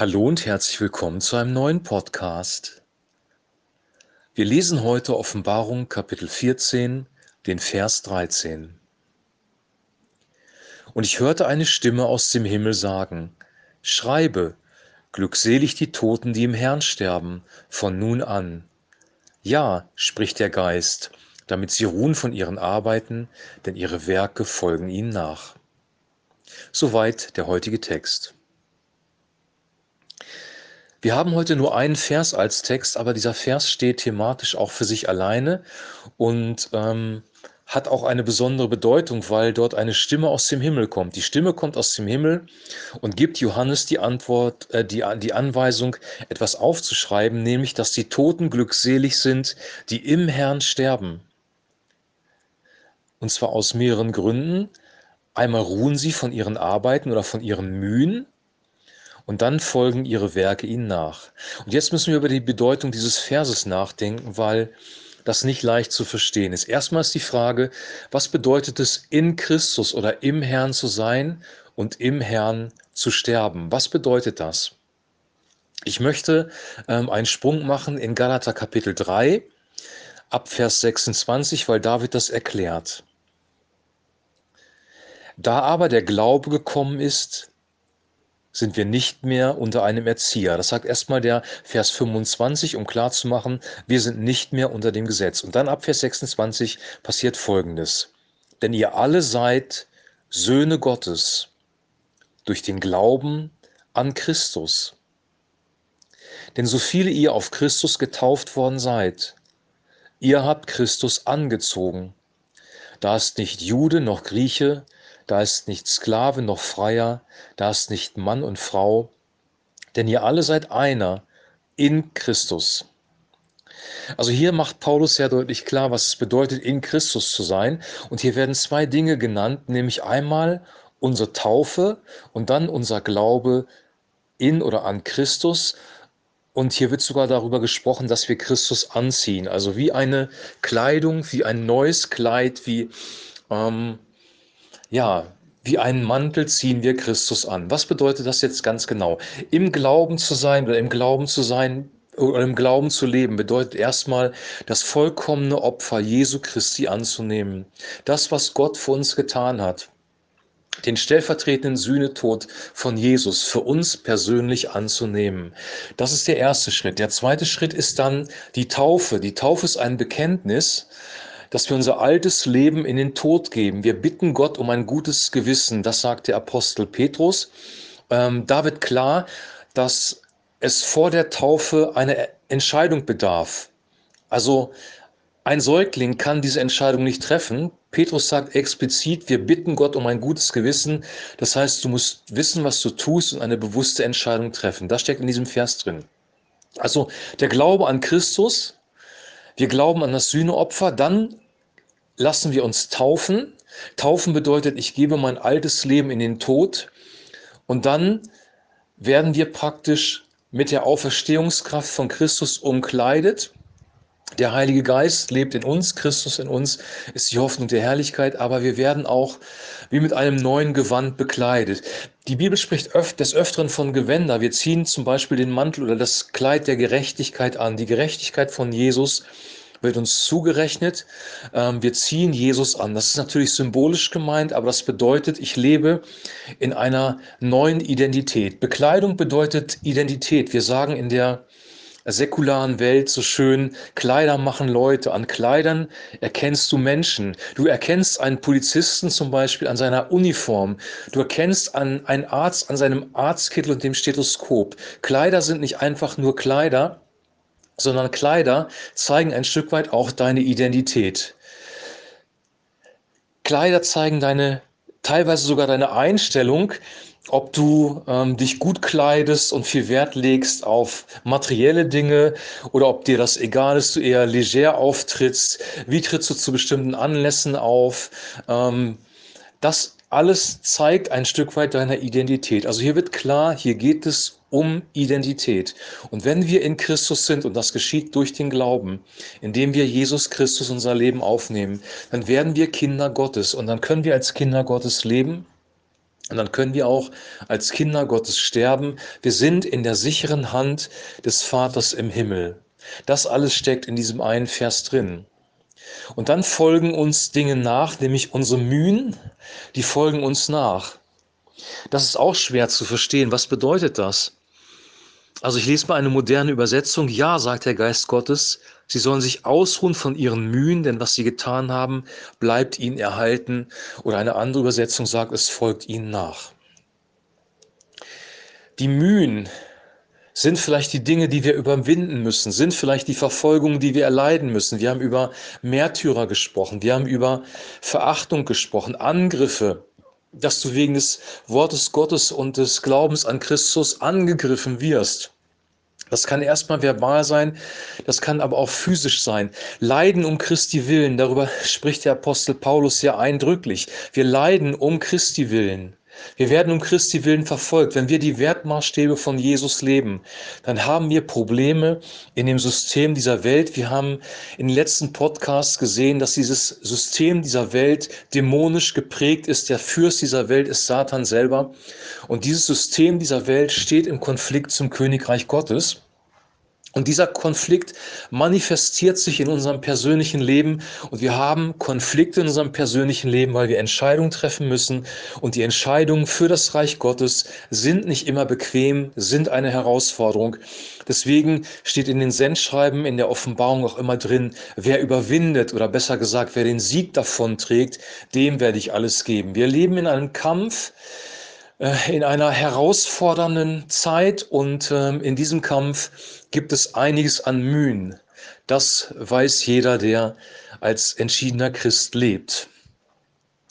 Hallo und herzlich willkommen zu einem neuen Podcast. Wir lesen heute Offenbarung Kapitel 14, den Vers 13. Und ich hörte eine Stimme aus dem Himmel sagen, Schreibe, glückselig die Toten, die im Herrn sterben, von nun an. Ja, spricht der Geist, damit sie ruhen von ihren Arbeiten, denn ihre Werke folgen ihnen nach. Soweit der heutige Text. Wir haben heute nur einen Vers als Text, aber dieser Vers steht thematisch auch für sich alleine und ähm, hat auch eine besondere Bedeutung, weil dort eine Stimme aus dem Himmel kommt. Die Stimme kommt aus dem Himmel und gibt Johannes die Antwort, äh, die, die Anweisung, etwas aufzuschreiben, nämlich, dass die Toten glückselig sind, die im Herrn sterben. Und zwar aus mehreren Gründen. Einmal ruhen sie von ihren Arbeiten oder von ihren Mühen und dann folgen ihre Werke ihnen nach. Und jetzt müssen wir über die Bedeutung dieses Verses nachdenken, weil das nicht leicht zu verstehen ist. Erstmal ist die Frage, was bedeutet es, in Christus oder im Herrn zu sein und im Herrn zu sterben? Was bedeutet das? Ich möchte ähm, einen Sprung machen in Galater Kapitel 3 ab Vers 26, weil da wird das erklärt. Da aber der Glaube gekommen ist, sind wir nicht mehr unter einem Erzieher. Das sagt erstmal der Vers 25, um klarzumachen, wir sind nicht mehr unter dem Gesetz. Und dann ab Vers 26 passiert Folgendes. Denn ihr alle seid Söhne Gottes durch den Glauben an Christus. Denn so viele ihr auf Christus getauft worden seid, ihr habt Christus angezogen. Da ist nicht Jude noch Grieche, da ist nicht Sklave noch Freier, da ist nicht Mann und Frau, denn ihr alle seid einer in Christus. Also hier macht Paulus sehr deutlich klar, was es bedeutet, in Christus zu sein. Und hier werden zwei Dinge genannt, nämlich einmal unsere Taufe und dann unser Glaube in oder an Christus. Und hier wird sogar darüber gesprochen, dass wir Christus anziehen. Also wie eine Kleidung, wie ein neues Kleid, wie ähm, ja, wie einen Mantel ziehen wir Christus an. Was bedeutet das jetzt ganz genau? Im Glauben zu sein oder im Glauben zu sein oder im Glauben zu leben bedeutet erstmal das vollkommene Opfer Jesu Christi anzunehmen. Das, was Gott für uns getan hat. Den stellvertretenden Sühnetod von Jesus für uns persönlich anzunehmen. Das ist der erste Schritt. Der zweite Schritt ist dann die Taufe. Die Taufe ist ein Bekenntnis, dass wir unser altes Leben in den Tod geben. Wir bitten Gott um ein gutes Gewissen. Das sagt der Apostel Petrus. Ähm, da wird klar, dass es vor der Taufe eine Entscheidung bedarf. Also ein Säugling kann diese Entscheidung nicht treffen. Petrus sagt explizit, wir bitten Gott um ein gutes Gewissen. Das heißt, du musst wissen, was du tust und eine bewusste Entscheidung treffen. Das steckt in diesem Vers drin. Also der Glaube an Christus wir glauben an das Sühneopfer, dann lassen wir uns taufen. Taufen bedeutet, ich gebe mein altes Leben in den Tod und dann werden wir praktisch mit der Auferstehungskraft von Christus umkleidet. Der Heilige Geist lebt in uns, Christus in uns ist die Hoffnung der Herrlichkeit, aber wir werden auch wie mit einem neuen Gewand bekleidet. Die Bibel spricht des Öfteren von Gewänder. Wir ziehen zum Beispiel den Mantel oder das Kleid der Gerechtigkeit an. Die Gerechtigkeit von Jesus wird uns zugerechnet. Ähm, wir ziehen Jesus an. Das ist natürlich symbolisch gemeint, aber das bedeutet, ich lebe in einer neuen Identität. Bekleidung bedeutet Identität. Wir sagen in der säkularen Welt so schön, Kleider machen Leute. An Kleidern erkennst du Menschen. Du erkennst einen Polizisten zum Beispiel an seiner Uniform. Du erkennst an einen Arzt an seinem Arztkittel und dem Stethoskop. Kleider sind nicht einfach nur Kleider, sondern Kleider zeigen ein Stück weit auch deine Identität. Kleider zeigen deine, teilweise sogar deine Einstellung, ob du ähm, dich gut kleidest und viel Wert legst auf materielle Dinge oder ob dir das egal ist, du eher leger auftrittst, wie trittst du zu bestimmten Anlässen auf. Ähm, das alles zeigt ein Stück weit deiner Identität. Also hier wird klar, hier geht es um Identität. Und wenn wir in Christus sind, und das geschieht durch den Glauben, indem wir Jesus Christus unser Leben aufnehmen, dann werden wir Kinder Gottes und dann können wir als Kinder Gottes leben Und dann können wir auch als Kinder Gottes sterben. Wir sind in der sicheren Hand des Vaters im Himmel. Das alles steckt in diesem einen Vers drin. Und dann folgen uns Dinge nach, nämlich unsere Mühen, die folgen uns nach. Das ist auch schwer zu verstehen. Was bedeutet das? Also ich lese mal eine moderne Übersetzung. Ja, sagt der Geist Gottes, sie sollen sich ausruhen von ihren Mühen, denn was sie getan haben, bleibt ihnen erhalten. Oder eine andere Übersetzung sagt, es folgt ihnen nach. Die Mühen sind vielleicht die Dinge, die wir überwinden müssen, sind vielleicht die Verfolgungen, die wir erleiden müssen. Wir haben über Märtyrer gesprochen, wir haben über Verachtung gesprochen, Angriffe, dass du wegen des Wortes Gottes und des Glaubens an Christus angegriffen wirst. Das kann erstmal verbal sein, das kann aber auch physisch sein. Leiden um Christi willen, darüber spricht der Apostel Paulus sehr eindrücklich. Wir leiden um Christi willen. Wir werden um Christi willen verfolgt. Wenn wir die Wertmaßstäbe von Jesus leben, dann haben wir Probleme in dem System dieser Welt. Wir haben in den letzten Podcasts gesehen, dass dieses System dieser Welt dämonisch geprägt ist. Der Fürst dieser Welt ist Satan selber. Und dieses System dieser Welt steht im Konflikt zum Königreich Gottes. Und dieser Konflikt manifestiert sich in unserem persönlichen Leben und wir haben Konflikte in unserem persönlichen Leben, weil wir Entscheidungen treffen müssen und die Entscheidungen für das Reich Gottes sind nicht immer bequem, sind eine Herausforderung. Deswegen steht in den Sendschreiben in der Offenbarung auch immer drin, wer überwindet oder besser gesagt, wer den Sieg davon trägt, dem werde ich alles geben. Wir leben in einem Kampf, in einer herausfordernden Zeit und ähm, in diesem Kampf gibt es einiges an Mühen. Das weiß jeder, der als entschiedener Christ lebt.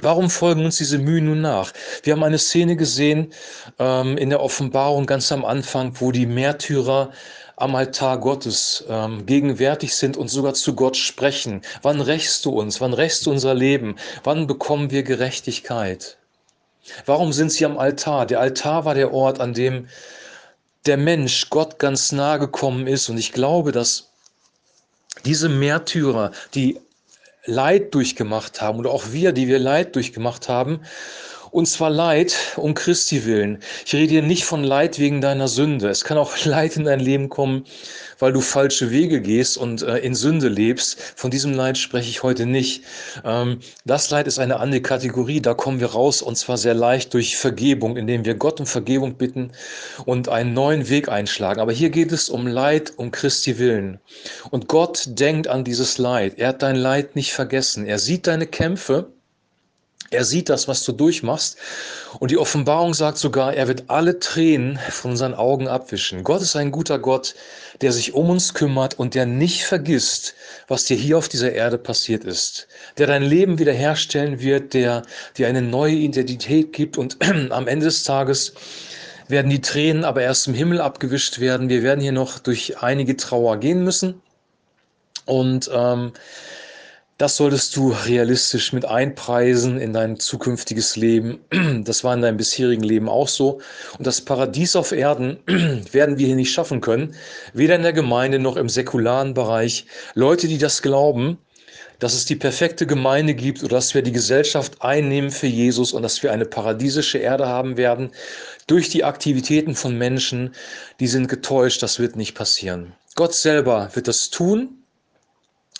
Warum folgen uns diese Mühen nun nach? Wir haben eine Szene gesehen ähm, in der Offenbarung ganz am Anfang, wo die Märtyrer am Altar Gottes ähm, gegenwärtig sind und sogar zu Gott sprechen. Wann rächst du uns? Wann rächst du unser Leben? Wann bekommen wir Gerechtigkeit? Warum sind sie am Altar? Der Altar war der Ort, an dem der Mensch Gott ganz nahe gekommen ist. Und ich glaube, dass diese Märtyrer, die Leid durchgemacht haben, oder auch wir, die wir Leid durchgemacht haben, und zwar Leid um Christi willen. Ich rede hier nicht von Leid wegen deiner Sünde. Es kann auch Leid in dein Leben kommen, weil du falsche Wege gehst und äh, in Sünde lebst. Von diesem Leid spreche ich heute nicht. Ähm, das Leid ist eine andere Kategorie. Da kommen wir raus und zwar sehr leicht durch Vergebung, indem wir Gott um Vergebung bitten und einen neuen Weg einschlagen. Aber hier geht es um Leid um Christi willen. Und Gott denkt an dieses Leid. Er hat dein Leid nicht vergessen. Er sieht deine Kämpfe er sieht das, was du durchmachst. Und die Offenbarung sagt sogar, er wird alle Tränen von unseren Augen abwischen. Gott ist ein guter Gott, der sich um uns kümmert und der nicht vergisst, was dir hier auf dieser Erde passiert ist. Der dein Leben wiederherstellen wird, der dir eine neue Identität gibt und am Ende des Tages werden die Tränen aber erst im Himmel abgewischt werden. Wir werden hier noch durch einige Trauer gehen müssen. Und ähm, das solltest du realistisch mit einpreisen in dein zukünftiges Leben. Das war in deinem bisherigen Leben auch so. Und das Paradies auf Erden werden wir hier nicht schaffen können, weder in der Gemeinde noch im säkularen Bereich. Leute, die das glauben, dass es die perfekte Gemeinde gibt oder dass wir die Gesellschaft einnehmen für Jesus und dass wir eine paradiesische Erde haben werden, durch die Aktivitäten von Menschen, die sind getäuscht, das wird nicht passieren. Gott selber wird das tun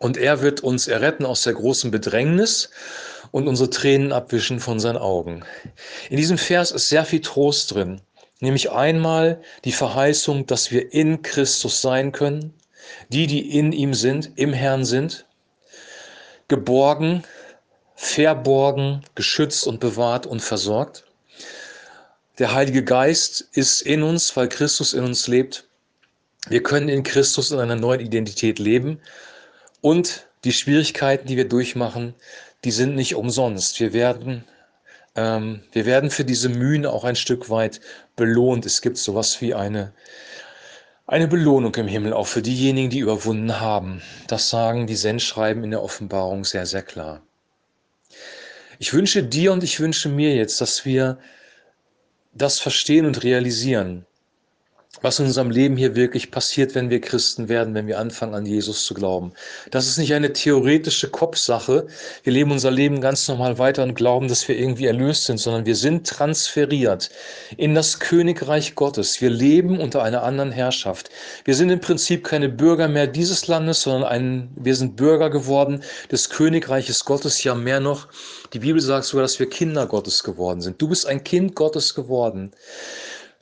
und er wird uns erretten aus der großen Bedrängnis und unsere Tränen abwischen von seinen Augen. In diesem Vers ist sehr viel Trost drin. Nämlich einmal die Verheißung, dass wir in Christus sein können, die, die in ihm sind, im Herrn sind, geborgen, verborgen, geschützt und bewahrt und versorgt. Der Heilige Geist ist in uns, weil Christus in uns lebt. Wir können in Christus in einer neuen Identität leben und die Schwierigkeiten, die wir durchmachen, die sind nicht umsonst. Wir werden, ähm, wir werden für diese Mühen auch ein Stück weit belohnt. Es gibt sowas wie eine, eine Belohnung im Himmel, auch für diejenigen, die überwunden haben. Das sagen die Sendschreiben in der Offenbarung sehr, sehr klar. Ich wünsche dir und ich wünsche mir jetzt, dass wir das verstehen und realisieren, was in unserem Leben hier wirklich passiert, wenn wir Christen werden, wenn wir anfangen an Jesus zu glauben. Das ist nicht eine theoretische Kopfsache. Wir leben unser Leben ganz normal weiter und glauben, dass wir irgendwie erlöst sind, sondern wir sind transferiert in das Königreich Gottes. Wir leben unter einer anderen Herrschaft. Wir sind im Prinzip keine Bürger mehr dieses Landes, sondern ein, wir sind Bürger geworden des Königreiches Gottes. Ja, mehr noch. Die Bibel sagt sogar, dass wir Kinder Gottes geworden sind. Du bist ein Kind Gottes geworden.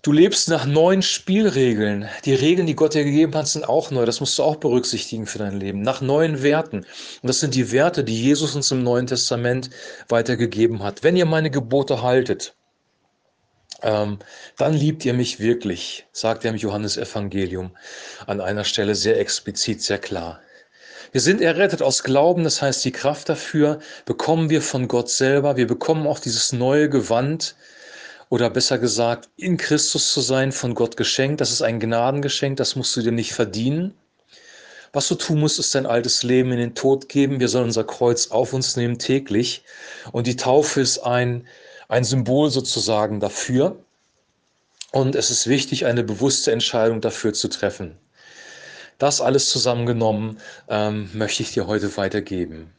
Du lebst nach neuen Spielregeln. Die Regeln, die Gott dir gegeben hat, sind auch neu. Das musst du auch berücksichtigen für dein Leben. Nach neuen Werten. Und das sind die Werte, die Jesus uns im Neuen Testament weitergegeben hat. Wenn ihr meine Gebote haltet, ähm, dann liebt ihr mich wirklich, sagt er im Johannesevangelium an einer Stelle sehr explizit, sehr klar. Wir sind errettet aus Glauben, das heißt, die Kraft dafür bekommen wir von Gott selber. Wir bekommen auch dieses neue Gewand, oder besser gesagt, in Christus zu sein, von Gott geschenkt. Das ist ein Gnadengeschenk, das musst du dir nicht verdienen. Was du tun musst, ist dein altes Leben in den Tod geben. Wir sollen unser Kreuz auf uns nehmen täglich. Und die Taufe ist ein, ein Symbol sozusagen dafür. Und es ist wichtig, eine bewusste Entscheidung dafür zu treffen. Das alles zusammengenommen ähm, möchte ich dir heute weitergeben.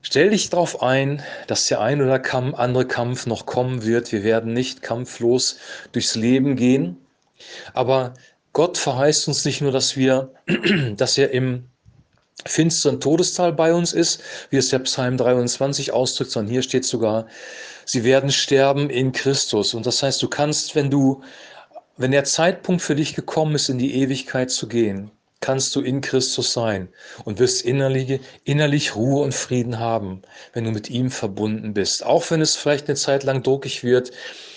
Stell dich darauf ein, dass der ein oder andere Kampf noch kommen wird. Wir werden nicht kampflos durchs Leben gehen. Aber Gott verheißt uns nicht nur, dass wir, dass er im finsteren Todestal bei uns ist, wie es der Psalm 23 ausdrückt, sondern hier steht sogar, sie werden sterben in Christus. Und das heißt, du kannst, wenn du, wenn der Zeitpunkt für dich gekommen ist, in die Ewigkeit zu gehen, kannst du in Christus sein und wirst innerlich, innerlich Ruhe und Frieden haben, wenn du mit ihm verbunden bist. Auch wenn es vielleicht eine Zeit lang druckig wird,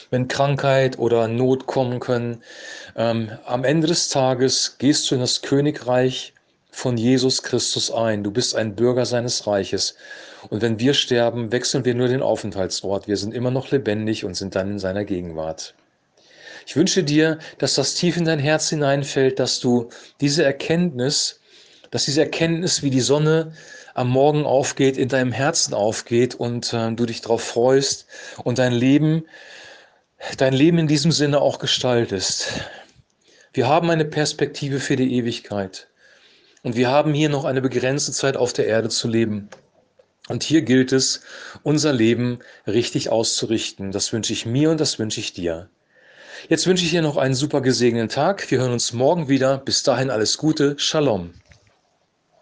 wenn Krankheit oder Not kommen können. Ähm, am Ende des Tages gehst du in das Königreich von Jesus Christus ein. Du bist ein Bürger seines Reiches. Und wenn wir sterben, wechseln wir nur den Aufenthaltsort. Wir sind immer noch lebendig und sind dann in seiner Gegenwart. Ich wünsche dir, dass das tief in dein Herz hineinfällt, dass du diese Erkenntnis, dass diese Erkenntnis wie die Sonne am Morgen aufgeht, in deinem Herzen aufgeht und äh, du dich darauf freust und dein Leben, dein Leben in diesem Sinne auch gestaltest. Wir haben eine Perspektive für die Ewigkeit und wir haben hier noch eine begrenzte Zeit auf der Erde zu leben. Und hier gilt es, unser Leben richtig auszurichten. Das wünsche ich mir und das wünsche ich dir. Jetzt wünsche ich dir noch einen super gesegneten Tag. Wir hören uns morgen wieder. Bis dahin alles Gute. Shalom.